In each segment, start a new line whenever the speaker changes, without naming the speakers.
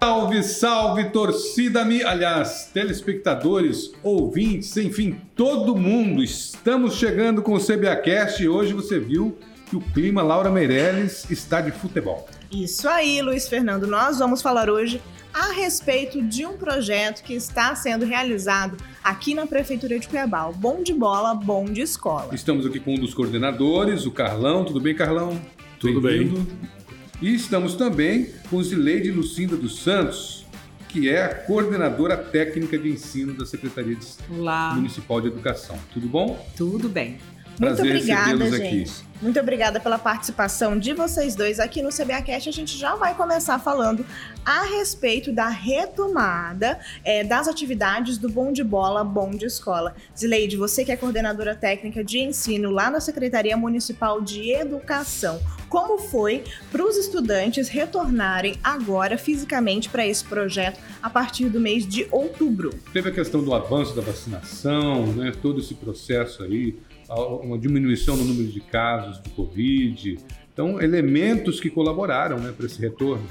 Salve, salve, torcida, aliás, telespectadores, ouvintes, enfim, todo mundo. Estamos chegando com o CBAcast e hoje você viu que o clima Laura Meirelles está de futebol.
Isso aí, Luiz Fernando. Nós vamos falar hoje a respeito de um projeto que está sendo realizado aqui na Prefeitura de Cuiabá, o Bom de Bola, Bom de Escola.
Estamos aqui com um dos coordenadores, o Carlão. Tudo bem, Carlão?
Tudo bem.
E estamos também com Zileide Lucinda dos Santos, que é a coordenadora técnica de ensino da Secretaria. Municipal de Educação. Tudo bom?
Tudo bem.
Prazer
Muito obrigada,
gente.
Aqui. Muito obrigada pela participação de vocês dois aqui no CBAcast. A gente já vai começar falando a respeito da retomada é, das atividades do Bom de Bola, Bom de Escola. Zileide, você que é coordenadora técnica de ensino lá na Secretaria Municipal de Educação, como foi para os estudantes retornarem agora fisicamente para esse projeto a partir do mês de outubro?
Teve a questão do avanço da vacinação, né, todo esse processo aí uma diminuição no número de casos de Covid. Então, elementos que colaboraram né, para esse retorno.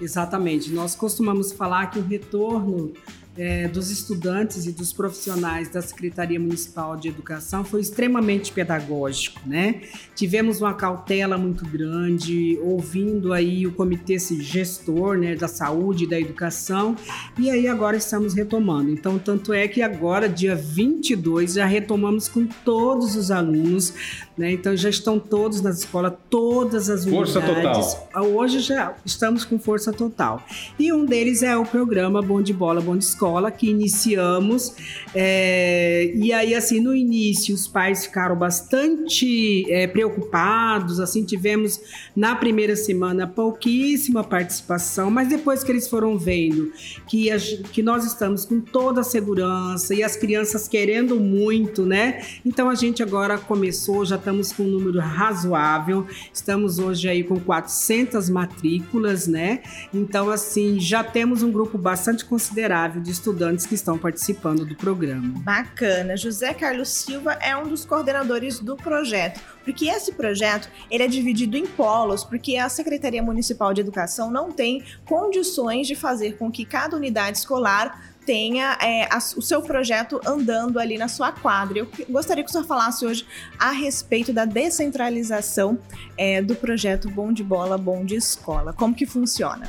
Exatamente. Nós costumamos falar que o retorno é, dos estudantes e dos profissionais da Secretaria Municipal de Educação foi extremamente pedagógico, né? Tivemos uma cautela muito grande, ouvindo aí o comitê gestor, né, da saúde e da educação, e aí agora estamos retomando. Então, tanto é que agora, dia 22, já retomamos com todos os alunos, né? Então, já estão todos na escola, todas as
força
unidades.
Total.
Hoje já estamos com força total. E um deles é o programa Bom de Bola, Bom de Escola, escola que iniciamos. É, e aí, assim, no início, os pais ficaram bastante é, preocupados. Assim, tivemos na primeira semana pouquíssima participação, mas depois que eles foram vendo que, a, que nós estamos com toda a segurança e as crianças querendo muito, né? Então a gente agora começou, já estamos com um número razoável. Estamos hoje aí com 400 matrículas, né? Então, assim, já temos um grupo bastante considerável de estudantes que estão participando do programa.
Bacana. José Carlos Silva é um dos coordenadores do projeto, porque esse projeto ele é dividido em polos, porque a Secretaria Municipal de Educação não tem condições de fazer com que cada unidade escolar tenha é, a, o seu projeto andando ali na sua quadra. Eu gostaria que o senhor falasse hoje a respeito da descentralização é, do projeto Bom de Bola, Bom de Escola. Como que funciona?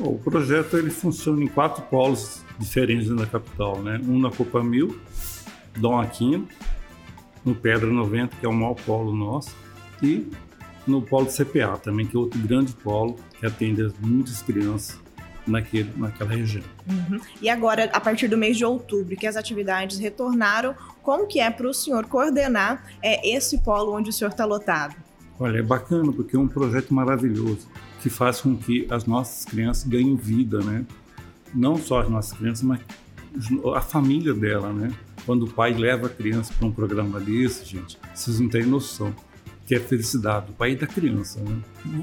O projeto ele funciona em quatro polos diferentes na capital, né? Um na Copa Mil, Dom Aquino, no Pedra 90, que é o maior polo nosso, e no polo CPA também, que é outro grande polo que atende muitas crianças naquele, naquela região.
Uhum. E agora, a partir do mês de outubro, que as atividades retornaram, como que é para o senhor coordenar é, esse polo onde o senhor está lotado?
Olha, é bacana porque é um projeto maravilhoso que faz com que as nossas crianças ganhem vida, né? não só as nossas crianças, mas a família dela, né? Quando o pai leva a criança para um programa desse, gente, vocês não têm noção que é felicidade do pai e da criança, né?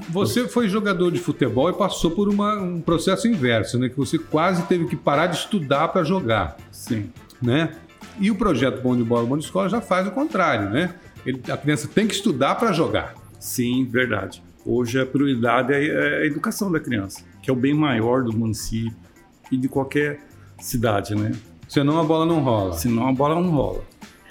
Você foi jogador de futebol e passou por uma, um processo inverso, né? Que você quase teve que parar de estudar para jogar.
Sim.
Né? E o projeto Bom de Bola, Bom de Escola já faz o contrário, né? Ele, a criança tem que estudar para jogar.
Sim, verdade. Hoje a prioridade é a educação da criança, que é o bem maior do município e de qualquer cidade, né?
Senão a bola não rola.
Senão a bola não rola.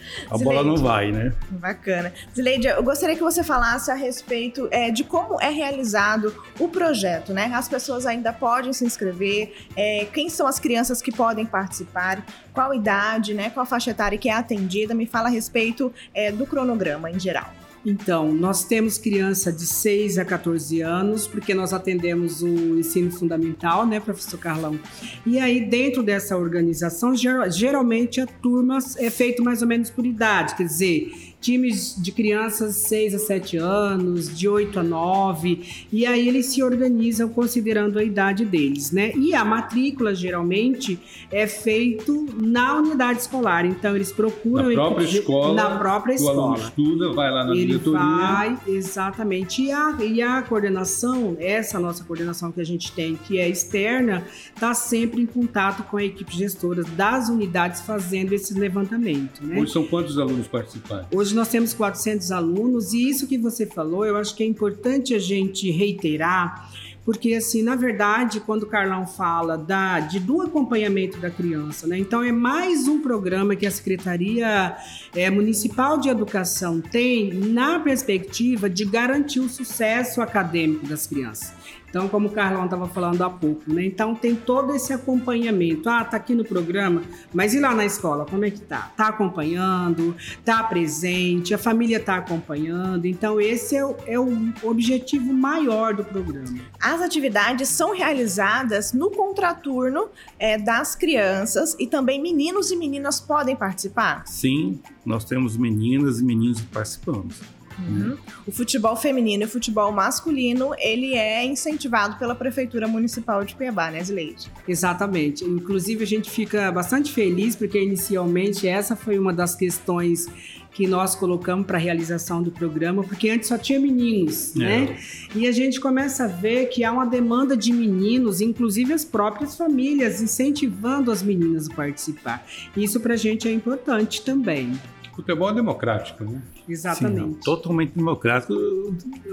A
Zileide,
bola não vai, né?
Bacana. Zileide, eu gostaria que você falasse a respeito é, de como é realizado o projeto, né? As pessoas ainda podem se inscrever, é, quem são as crianças que podem participar, qual idade, né? Qual faixa etária que é atendida, me fala a respeito é, do cronograma em geral.
Então, nós temos criança de 6 a 14 anos, porque nós atendemos o ensino fundamental, né, professor Carlão? E aí, dentro dessa organização, geralmente a turma é feita mais ou menos por idade, quer dizer, times de crianças 6 a 7 anos, de 8 a 9, e aí eles se organizam considerando a idade deles, né? E a matrícula geralmente é feito na unidade escolar, então eles procuram
na própria escola,
na própria escola. O
aluno estuda, vai lá na
Ele
diretoria.
vai, exatamente. E a, e a coordenação, essa nossa coordenação que a gente tem, que é externa, está sempre em contato com a equipe gestora das unidades fazendo esse levantamento, né?
Hoje são quantos alunos participantes?
Hoje Hoje nós temos 400 alunos e isso que você falou, eu acho que é importante a gente reiterar, porque assim, na verdade, quando o Carlão fala da, de, do acompanhamento da criança, né? Então é mais um programa que a Secretaria é, Municipal de Educação tem na perspectiva de garantir o sucesso acadêmico das crianças. Então, como o Carlão estava falando há pouco, né? Então tem todo esse acompanhamento. Ah, tá aqui no programa, mas e lá na escola, como é que tá? Tá acompanhando, tá presente, a família tá acompanhando. Então, esse é o, é o objetivo maior do programa.
As atividades são realizadas no contraturno é, das crianças e também meninos e meninas podem participar?
Sim, nós temos meninas e meninos participando.
Uhum. O futebol feminino e o futebol masculino, ele é incentivado pela Prefeitura Municipal de Cuiabá, né, Zileide?
Exatamente. Inclusive, a gente fica bastante feliz porque, inicialmente, essa foi uma das questões que nós colocamos para a realização do programa, porque antes só tinha meninos, é. né? E a gente começa a ver que há uma demanda de meninos, inclusive as próprias famílias, incentivando as meninas a participar. Isso para a gente é importante também.
Futebol é democrático, né?
Exatamente. Sim,
totalmente democrático.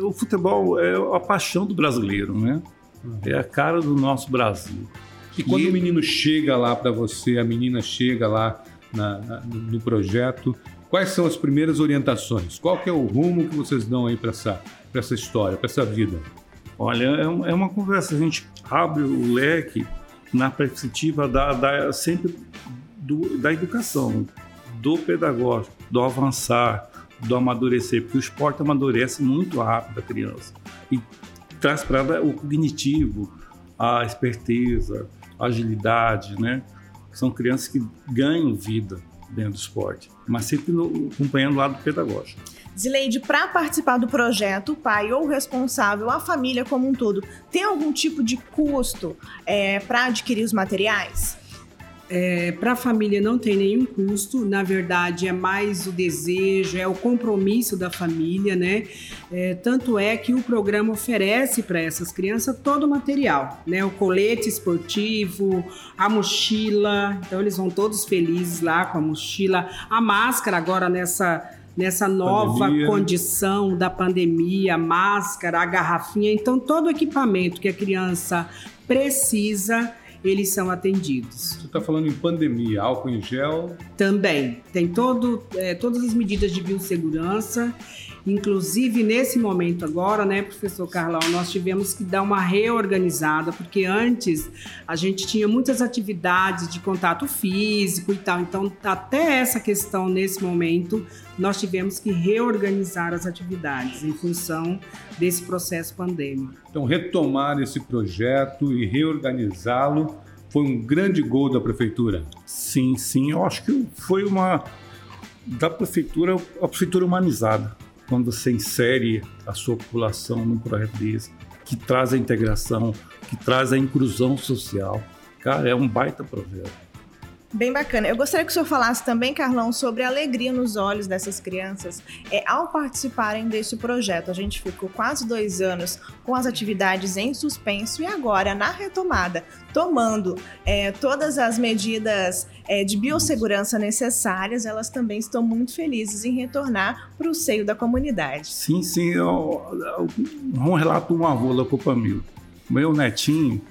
O futebol é a paixão do brasileiro, né? Uhum. É a cara do nosso Brasil.
E quando e... o menino chega lá para você, a menina chega lá na, na, no projeto, quais são as primeiras orientações? Qual que é o rumo que vocês dão aí para essa, essa história, para essa vida?
Olha, é, é uma conversa, a gente abre o leque na perspectiva da, da sempre do, da educação, do pedagógico, do avançar, do amadurecer, porque o esporte amadurece muito rápido a criança e traz para ela o cognitivo, a esperteza, a agilidade, né? São crianças que ganham vida dentro do esporte, mas sempre no, acompanhando o lado pedagógico.
Zileide, para participar do projeto, o pai ou o responsável, a família como um todo, tem algum tipo de custo é, para adquirir os materiais?
É, para a família não tem nenhum custo, na verdade é mais o desejo, é o compromisso da família, né? É, tanto é que o programa oferece para essas crianças todo o material, né? O colete esportivo, a mochila, então eles vão todos felizes lá com a mochila, a máscara agora nessa nessa nova pandemia. condição da pandemia, a máscara, a garrafinha, então todo o equipamento que a criança precisa eles são atendidos.
Você está falando em pandemia, álcool em gel?
Também. Tem todo, é, todas as medidas de biossegurança. Inclusive, nesse momento agora, né, professor Carlão, nós tivemos que dar uma reorganizada, porque antes a gente tinha muitas atividades de contato físico e tal. Então, até essa questão, nesse momento, nós tivemos que reorganizar as atividades em função desse processo pandêmico.
Então, retomar esse projeto e reorganizá-lo foi um grande gol da prefeitura.
Sim, sim, eu acho que foi uma da prefeitura, a prefeitura humanizada quando você insere a sua população num projeto desse, que traz a integração, que traz a inclusão social. Cara, é um baita projeto.
Bem bacana. Eu gostaria que o senhor falasse também, Carlão, sobre a alegria nos olhos dessas crianças é, ao participarem desse projeto. A gente ficou quase dois anos com as atividades em suspenso e agora, na retomada, tomando é, todas as medidas é, de biossegurança necessárias, elas também estão muito felizes em retornar para o seio da comunidade.
Sim, sim. Eu, eu, um relato de um avô da Copa Mil. Meu netinho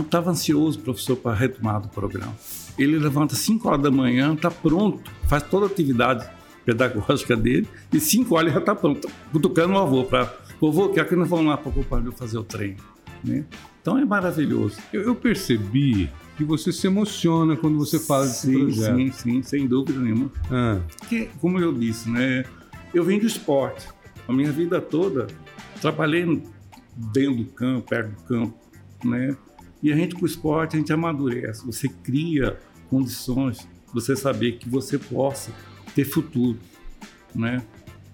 estava ansioso, professor, para a retomada do programa. Ele levanta 5 horas da manhã, está pronto, faz toda a atividade pedagógica dele, e 5 horas ele já está pronto, cutucando o avô para. Vovô, quer que nós vamos lá para o Copa fazer o treino. Né? Então é maravilhoso.
Eu, eu, percebi que você se emociona quando você fala desse
sim,
projeto.
Sim, sim, sem dúvida nenhuma. Ah. Porque, como eu disse, né, eu venho do esporte. A minha vida toda trabalhei dentro do campo, perto do campo, né? E a gente com o esporte, a gente amadurece, você cria condições você saber que você possa ter futuro, né?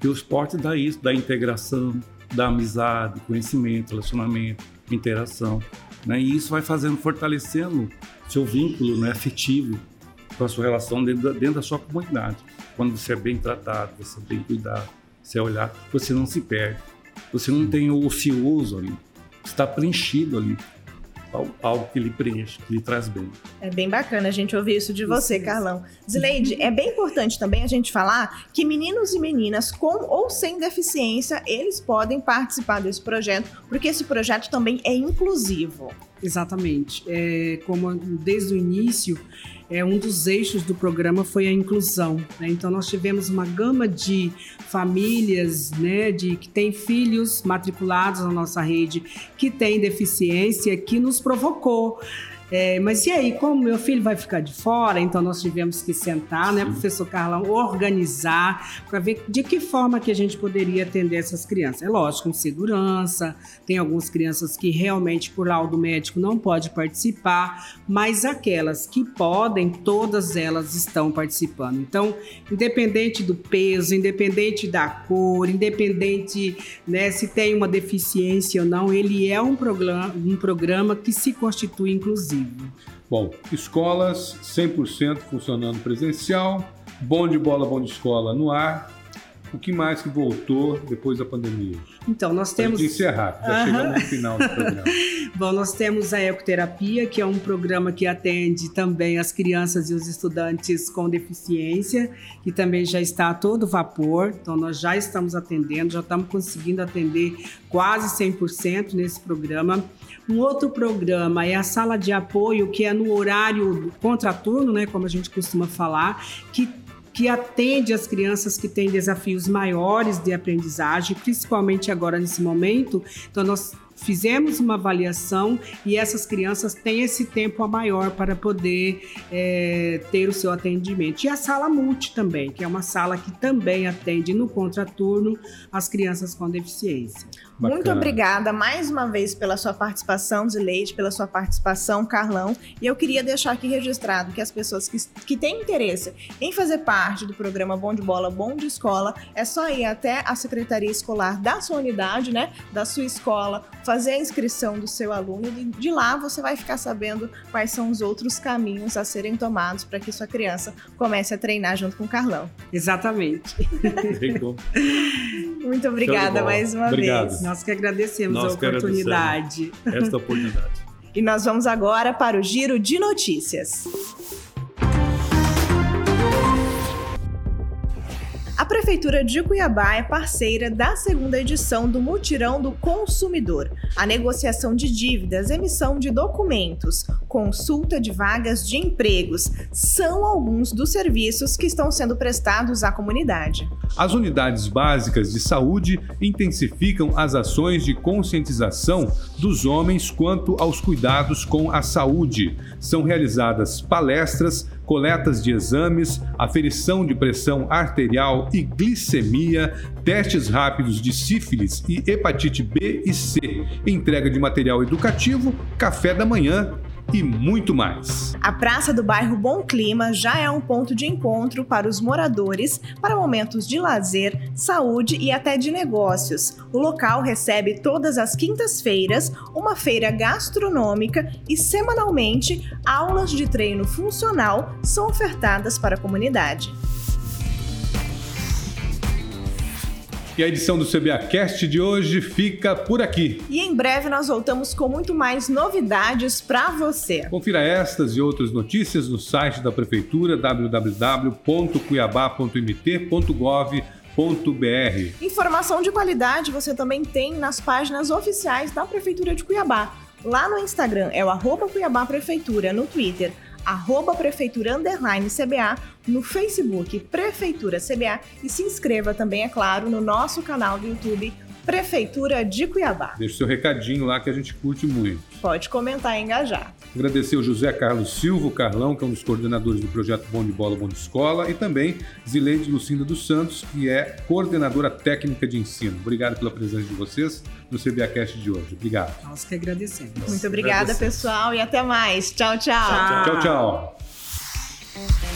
E o esporte dá isso, dá integração, dá amizade, conhecimento, relacionamento, interação, né? E isso vai fazendo, fortalecendo seu vínculo né, afetivo com a sua relação dentro da, dentro da sua comunidade. Quando você é bem tratado, você é bem cuidado, você é olhar, você não se perde, você não tem o ocioso ali, está preenchido ali algo que lhe preenche, que lhe traz bem.
É bem bacana a gente ouvir isso de você, isso Carlão. Zileide, é bem importante também a gente falar que meninos e meninas com ou sem deficiência, eles podem participar desse projeto, porque esse projeto também é inclusivo.
Exatamente. É, como desde o início, é, um dos eixos do programa foi a inclusão. Né? Então, nós tivemos uma gama de famílias né, de, que têm filhos matriculados na nossa rede, que têm deficiência, que nos provocou é, mas e aí, como meu filho vai ficar de fora, então nós tivemos que sentar, né, professor Carlão, organizar para ver de que forma que a gente poderia atender essas crianças. É lógico, com segurança, tem algumas crianças que realmente por laudo médico não pode participar, mas aquelas que podem, todas elas estão participando. Então, independente do peso, independente da cor, independente né, se tem uma deficiência ou não, ele é um programa, um programa que se constitui inclusivo.
Bom, escolas 100% funcionando presencial, bom de bola, bom de escola no ar. O que mais que voltou depois da pandemia?
Então, nós temos.
De encerrar, já chegamos no final do programa.
Bom, nós temos a Ecoterapia, que é um programa que atende também as crianças e os estudantes com deficiência, que também já está a todo vapor. Então, nós já estamos atendendo, já estamos conseguindo atender quase 100% nesse programa. Um outro programa é a sala de apoio, que é no horário contraturno, né, como a gente costuma falar, que que atende as crianças que têm desafios maiores de aprendizagem, principalmente agora nesse momento. Então, nós fizemos uma avaliação e essas crianças têm esse tempo a maior para poder é, ter o seu atendimento. E a sala multi também, que é uma sala que também atende no contraturno as crianças com deficiência.
Bacana. Muito obrigada mais uma vez pela sua participação, Zileide, pela sua participação, Carlão. E eu queria deixar aqui registrado que as pessoas que, que têm interesse em fazer parte do programa Bom de Bola, Bom de Escola, é só ir até a Secretaria Escolar da sua unidade, né? Da sua escola, fazer a inscrição do seu aluno e de lá você vai ficar sabendo quais são os outros caminhos a serem tomados para que sua criança comece a treinar junto com o Carlão.
Exatamente.
Muito obrigada mais uma
Obrigado.
vez.
Nós que agradecemos Nós a oportunidade.
Agradecemos esta oportunidade.
e nós vamos agora para o giro de notícias. Prefeitura de Cuiabá é parceira da segunda edição do Mutirão do Consumidor. A negociação de dívidas, emissão de documentos, consulta de vagas de empregos são alguns dos serviços que estão sendo prestados à comunidade.
As unidades básicas de saúde intensificam as ações de conscientização dos homens quanto aos cuidados com a saúde. São realizadas palestras coletas de exames, aferição de pressão arterial e glicemia, testes rápidos de sífilis e hepatite B e C, entrega de material educativo, café da manhã e muito mais.
A praça do bairro Bom Clima já é um ponto de encontro para os moradores para momentos de lazer, saúde e até de negócios. O local recebe todas as quintas-feiras uma feira gastronômica e semanalmente aulas de treino funcional são ofertadas para a comunidade.
E a edição do CBAcast de hoje fica por aqui.
E em breve nós voltamos com muito mais novidades para você.
Confira estas e outras notícias no site da Prefeitura www.cuiabá.mt.gov.br.
Informação de qualidade você também tem nas páginas oficiais da Prefeitura de Cuiabá. Lá no Instagram é o arroba Cuiabá Prefeitura, no Twitter arroba Prefeitura Underline CBA, no Facebook Prefeitura CBA e se inscreva também, é claro, no nosso canal do YouTube Prefeitura de Cuiabá.
Deixe seu recadinho lá que a gente curte muito.
Pode comentar e engajar.
Agradecer o José Carlos Silva, o Carlão, que é um dos coordenadores do projeto Bom de Bola, Bom de Escola, e também Zileide Lucinda dos Santos, que é coordenadora técnica de ensino. Obrigado pela presença de vocês no CBAcast de hoje. Obrigado.
Nós que agradecemos.
Muito obrigada, pessoal, e até mais. tchau. tchau,
tchau. tchau, tchau.